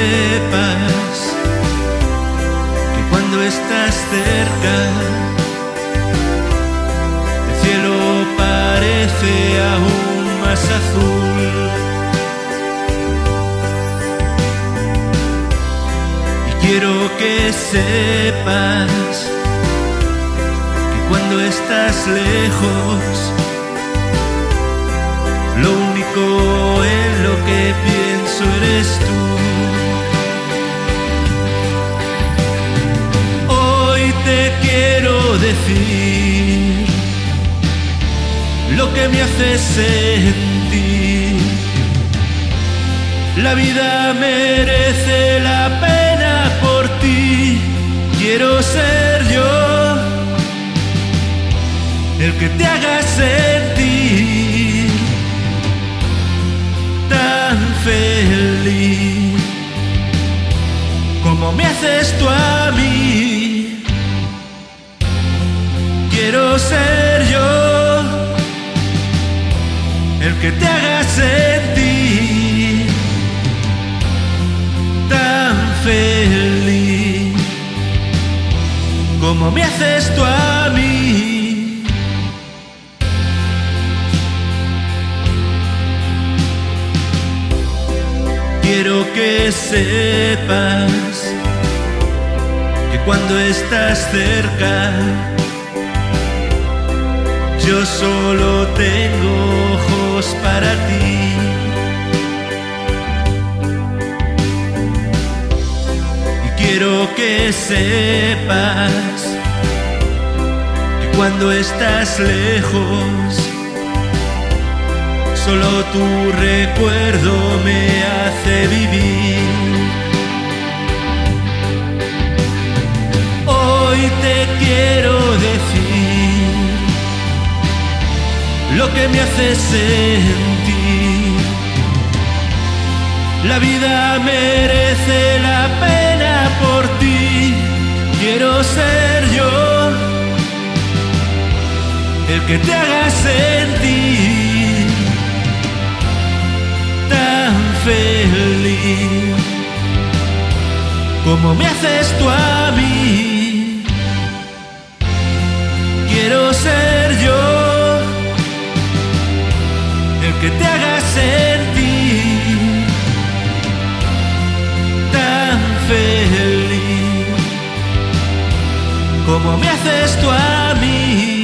sepas que cuando estás cerca, el cielo parece aún más azul. Y quiero que sepas que cuando estás lejos, lo único en lo que pienso eres tú. Te quiero decir lo que me hace sentir. La vida merece la pena por ti. Quiero ser yo el que te haga sentir tan feliz como me haces tú a mí. Que te haga sentir tan feliz como me haces tú a mí. Quiero que sepas que cuando estás cerca, yo solo tengo ojos para ti. Y quiero que sepas que cuando estás lejos, solo tu recuerdo me hace vivir. Hoy te quiero lo que me hace sentir. La vida merece la pena por ti. Quiero ser yo el que te haga sentir tan feliz como me haces tú haga sentir tan feliz como me haces tú a mí.